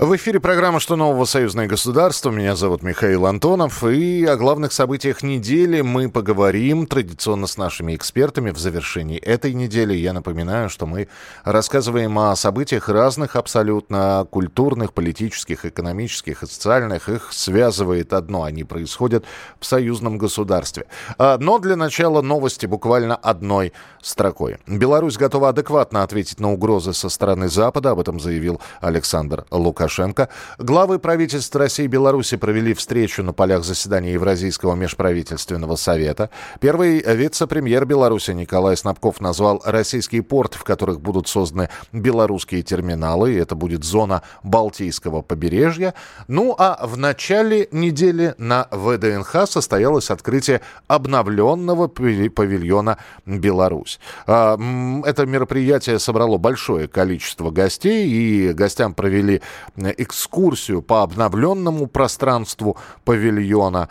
В эфире программа «Что нового? Союзное государство». Меня зовут Михаил Антонов. И о главных событиях недели мы поговорим традиционно с нашими экспертами в завершении этой недели. Я напоминаю, что мы рассказываем о событиях разных абсолютно культурных, политических, экономических и социальных. Их связывает одно. Они происходят в союзном государстве. А, но для начала новости буквально одной строкой. Беларусь готова адекватно ответить на угрозы со стороны Запада. Об этом заявил Александр Лукашенко. Лукашенко. Главы правительств России и Беларуси провели встречу на полях заседания Евразийского межправительственного совета. Первый вице-премьер Беларуси Николай Снабков назвал российские порты, в которых будут созданы белорусские терминалы. Это будет зона Балтийского побережья. Ну а в начале недели на ВДНХ состоялось открытие обновленного павильона «Беларусь». А, это мероприятие собрало большое количество гостей, и гостям провели экскурсию по обновленному пространству павильона.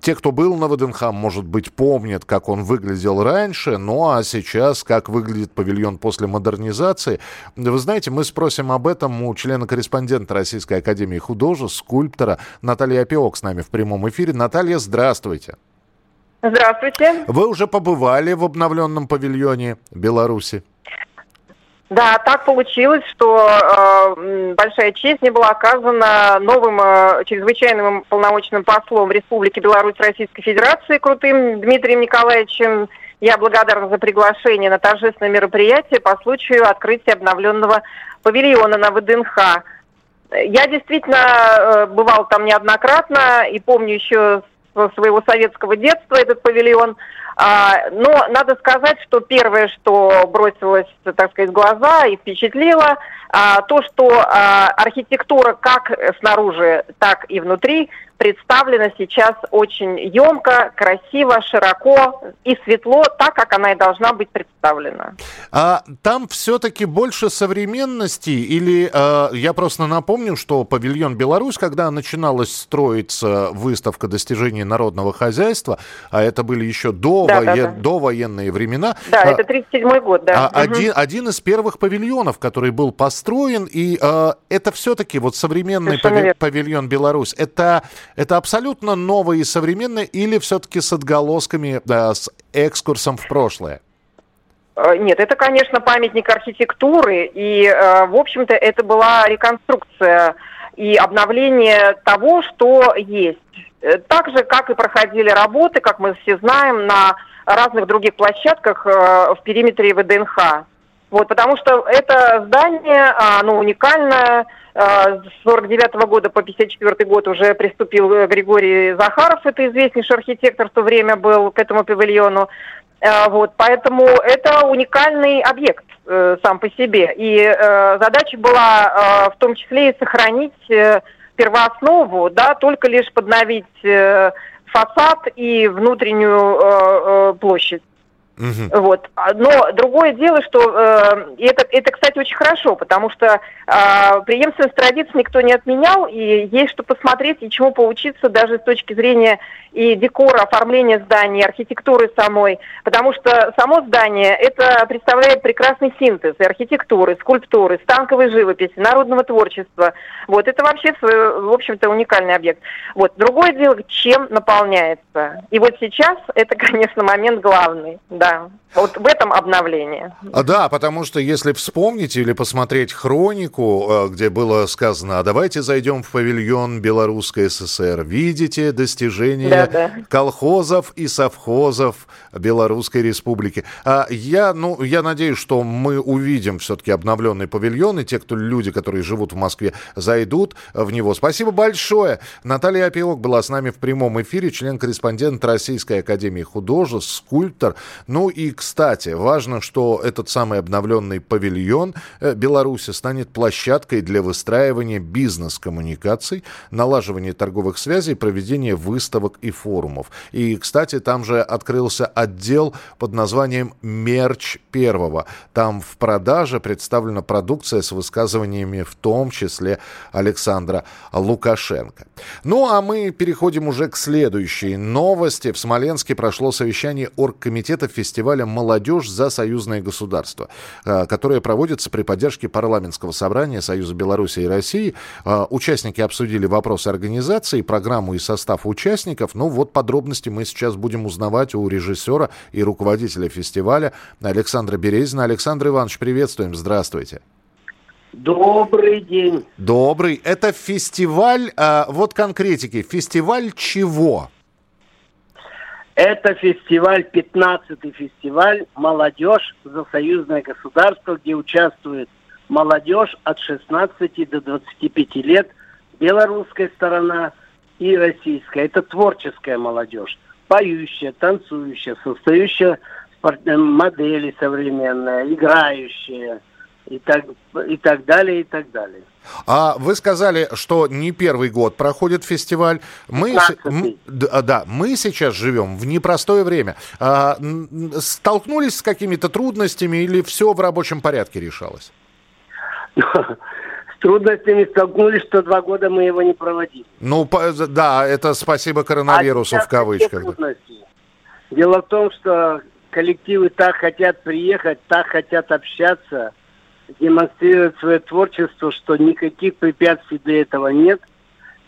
Те, кто был на ВДНХ, может быть, помнят, как он выглядел раньше, ну а сейчас, как выглядит павильон после модернизации. Вы знаете, мы спросим об этом у члена-корреспондента Российской Академии Художеств, скульптора Натальи Опиок с нами в прямом эфире. Наталья, здравствуйте. Здравствуйте. Вы уже побывали в обновленном павильоне Беларуси? Да, так получилось, что э, большая честь мне была оказана новым э, чрезвычайным полномочным послом Республики Беларусь Российской Федерации Крутым Дмитрием Николаевичем. Я благодарна за приглашение на торжественное мероприятие по случаю открытия обновленного павильона на ВДНХ. Я действительно э, бывал там неоднократно и помню еще своего советского детства этот павильон. А, но надо сказать, что первое, что бросилось, так сказать, в глаза и впечатлило, а, то, что а, архитектура как снаружи, так и внутри представлена сейчас очень емко, красиво, широко и светло, так, как она и должна быть представлена. А там все-таки больше современности или э, я просто напомню, что павильон Беларусь, когда начиналась строиться выставка достижений народного хозяйства, а это были еще до, да, вое... да, да. до военные времена. Да, а, это 37 год, да. А, угу. один, один из первых павильонов, который был построен, и э, это все-таки вот современный пави... павильон Беларусь, это это абсолютно новое и современное или все-таки с отголосками, да, с экскурсом в прошлое? Э, нет, это, конечно, памятник архитектуры, и, э, в общем-то, это была реконструкция и обновление того, что есть. Э, так же, как и проходили работы, как мы все знаем, на разных других площадках в периметре ВДНХ. Вот, потому что это здание, оно уникальное, с 49 -го года по 54 год уже приступил э, Григорий Захаров, это известнейший архитектор в то время был к этому павильону. Э, вот, поэтому это уникальный объект э, сам по себе. И э, задача была э, в том числе и сохранить э, первооснову, да, только лишь подновить э, фасад и внутреннюю э, э, площадь. Угу. Вот. Но другое дело, что э, это, это, кстати, очень хорошо, потому что э, преемственность традиций никто не отменял, и есть что посмотреть и чему поучиться даже с точки зрения и декора, оформления здания, архитектуры самой, потому что само здание это представляет прекрасный синтез архитектуры, скульптуры, станковой живописи, народного творчества. Вот это вообще, в общем-то, уникальный объект. Вот другое дело, чем наполняется. И вот сейчас это, конечно, момент главный. Да да. Вот в этом обновлении. А, да, потому что если вспомнить или посмотреть хронику, э, где было сказано, а давайте зайдем в павильон Белорусской ССР, видите достижения да, да. колхозов и совхозов Белорусской Республики. А я, ну, я надеюсь, что мы увидим все-таки обновленный павильон, и те, кто люди, которые живут в Москве, зайдут в него. Спасибо большое. Наталья Опиок была с нами в прямом эфире, член-корреспондент Российской Академии Художеств, скульптор. Ну и, кстати, важно, что этот самый обновленный павильон э, Беларуси станет площадкой для выстраивания бизнес-коммуникаций, налаживания торговых связей, проведения выставок и форумов. И, кстати, там же открылся отдел под названием «Мерч первого». Там в продаже представлена продукция с высказываниями в том числе Александра Лукашенко. Ну, а мы переходим уже к следующей новости. В Смоленске прошло совещание оргкомитета фестиваля фестиваля «Молодежь за союзное государство», которое проводится при поддержке парламентского собрания Союза Беларуси и России. Участники обсудили вопросы организации, программу и состав участников. Ну вот подробности мы сейчас будем узнавать у режиссера и руководителя фестиваля Александра Березина. Александр Иванович, приветствуем, здравствуйте. Добрый день. Добрый. Это фестиваль, э, вот конкретики, фестиваль чего? Это фестиваль, 15-й фестиваль «Молодежь за союзное государство», где участвует молодежь от 16 до 25 лет, белорусская сторона и российская. Это творческая молодежь, поющая, танцующая, создающая модели современные, играющие – и так, и так далее, и так далее. А вы сказали, что не первый год проходит фестиваль. Мы, м, да, мы сейчас живем в непростое время. А, столкнулись с какими-то трудностями или все в рабочем порядке решалось? С трудностями столкнулись, что два года мы его не проводили. Ну, да, это спасибо коронавирусу а в кавычках. Дело в том, что коллективы так хотят приехать, так хотят общаться – демонстрирует свое творчество, что никаких препятствий для этого нет.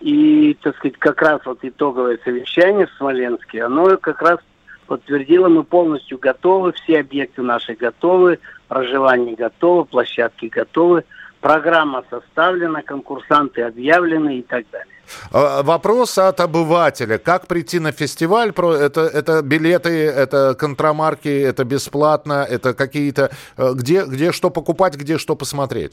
И, так сказать, как раз вот итоговое совещание в Смоленске, оно как раз подтвердило, мы полностью готовы, все объекты наши готовы, проживание готово, площадки готовы, программа составлена, конкурсанты объявлены и так далее. А, вопрос от обывателя. Как прийти на фестиваль? Это, это билеты, это контрамарки, это бесплатно, это какие-то... Э, где, где что покупать, где что посмотреть?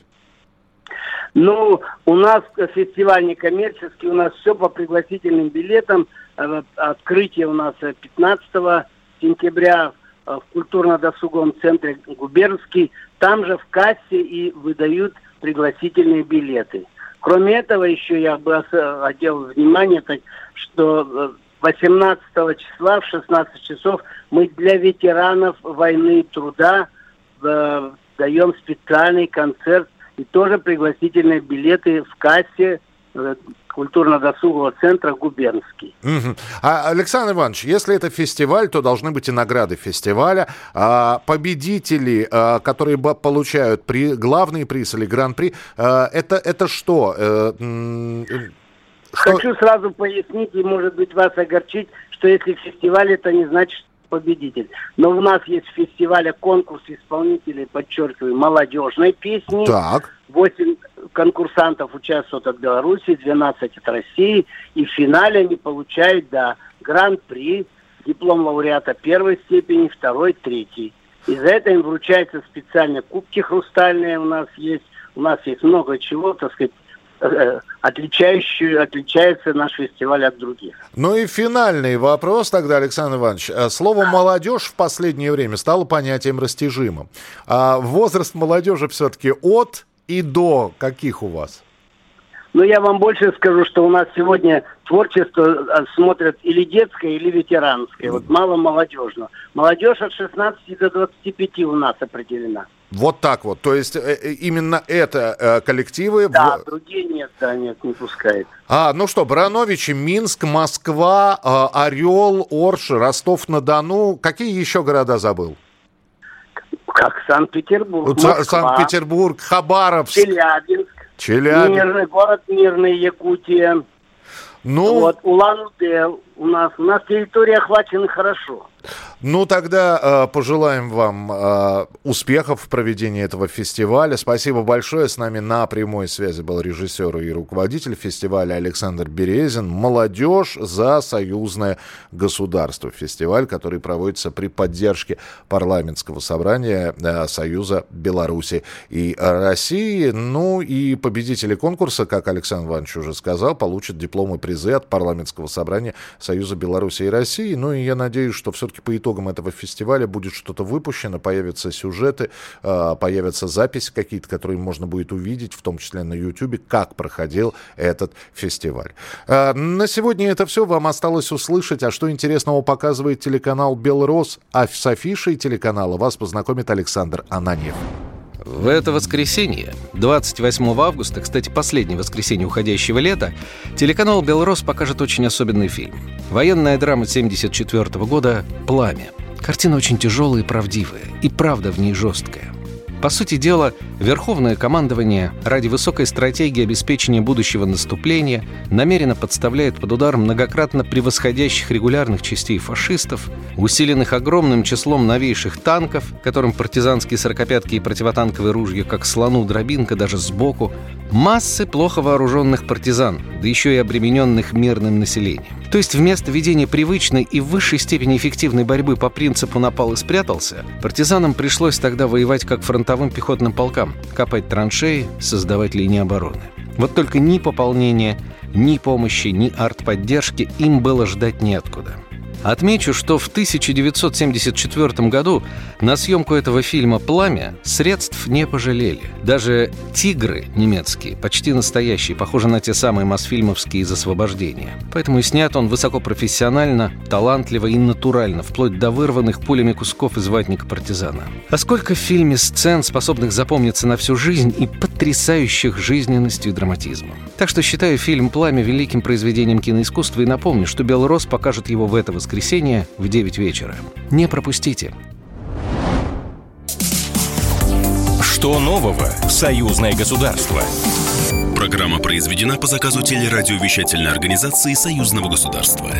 Ну, у нас фестиваль не коммерческий, у нас все по пригласительным билетам. Э, открытие у нас 15 сентября в культурно-досуговом центре Губернский. Там же в кассе и выдают пригласительные билеты. Кроме этого, еще я бы хотел внимание, что 18 э, числа в 16 часов мы для ветеранов войны и труда э, даем специальный концерт и тоже пригласительные билеты в кассе э, культурно-досугового центра «Губернский». Угу. А, Александр Иванович, если это фестиваль, то должны быть и награды фестиваля. А, победители, а, которые получают при, главный приз или гран-при, а, это, это что? А, что? Хочу сразу пояснить и, может быть, вас огорчить, что если фестиваль, это не значит, победитель. Но у нас есть в фестивале конкурс исполнителей, подчеркиваю, молодежной песни. Так. 8 конкурсантов участвуют от Беларуси, 12 от России. И в финале они получают, да, гран-при, диплом лауреата первой степени, второй, третий. И за это им вручаются специальные кубки хрустальные у нас есть. У нас есть много чего, так сказать, отличающую, отличается наш фестиваль от других. Ну и финальный вопрос тогда, Александр Иванович. Э, слово «молодежь» в последнее время стало понятием растяжимым. А возраст молодежи все-таки от и до каких у вас? Но я вам больше скажу, что у нас сегодня творчество э, смотрят или детское, или ветеранское. Вот мало молодежного. Молодежь от 16 до 25 у нас определена. Вот так вот. То есть э, э, именно это э, коллективы... Да, другие нет, да, нет, не пускает. А, ну что, Барановичи, Минск, Москва, Орел, Орш, Ростов-на-Дону. Какие еще города забыл? Как Санкт-Петербург, Санкт-Петербург, Хабаровск. Челябинск. Челябинск. Мирный город Мирный, Якутия. Ну... Вот, Улан-Удэ у нас. У нас территория охвачена хорошо. Ну, тогда э, пожелаем вам э, успехов в проведении этого фестиваля. Спасибо большое. С нами на прямой связи был режиссер и руководитель фестиваля Александр Березин. «Молодежь за союзное государство». Фестиваль, который проводится при поддержке парламентского собрания э, Союза Беларуси и России. Ну и победители конкурса, как Александр Иванович уже сказал, получат дипломы призы от парламентского собрания Союза Беларуси и России. Ну и я надеюсь, что все-таки по итогам этого фестиваля будет что-то выпущено, появятся сюжеты, а, появятся записи какие-то, которые можно будет увидеть, в том числе на YouTube, как проходил этот фестиваль. А, на сегодня это все. Вам осталось услышать, а что интересного показывает телеканал «Белрос», а с афишей телеканала вас познакомит Александр Ананьев. В это воскресенье, 28 августа, кстати, последнее воскресенье уходящего лета, телеканал «Белрос» покажет очень особенный фильм. Военная драма 1974 года «Пламя». Картина очень тяжелая и правдивая, и правда в ней жесткая. По сути дела, Верховное командование ради высокой стратегии обеспечения будущего наступления намеренно подставляет под удар многократно превосходящих регулярных частей фашистов, усиленных огромным числом новейших танков, которым партизанские сорокопятки и противотанковые ружья, как слону дробинка даже сбоку, массы плохо вооруженных партизан, да еще и обремененных мирным населением. То есть вместо ведения привычной и в высшей степени эффективной борьбы по принципу «напал и спрятался», партизанам пришлось тогда воевать как фронтовым пехотным полкам, копать траншеи, создавать линии обороны. Вот только ни пополнения, ни помощи, ни артподдержки им было ждать неоткуда – Отмечу, что в 1974 году на съемку этого фильма «Пламя» средств не пожалели. Даже «Тигры» немецкие, почти настоящие, похожи на те самые мосфильмовские из освобождения. Поэтому и снят он высокопрофессионально, талантливо и натурально, вплоть до вырванных пулями кусков из ватника партизана. А сколько в фильме сцен, способных запомниться на всю жизнь и потрясающих жизненностью и драматизмом. Так что считаю фильм «Пламя» великим произведением киноискусства и напомню, что «Белрос» покажет его в это воскресенье в 9 вечера. Не пропустите. Что нового в «Союзное государство»? Программа произведена по заказу телерадиовещательной организации Союзного государства.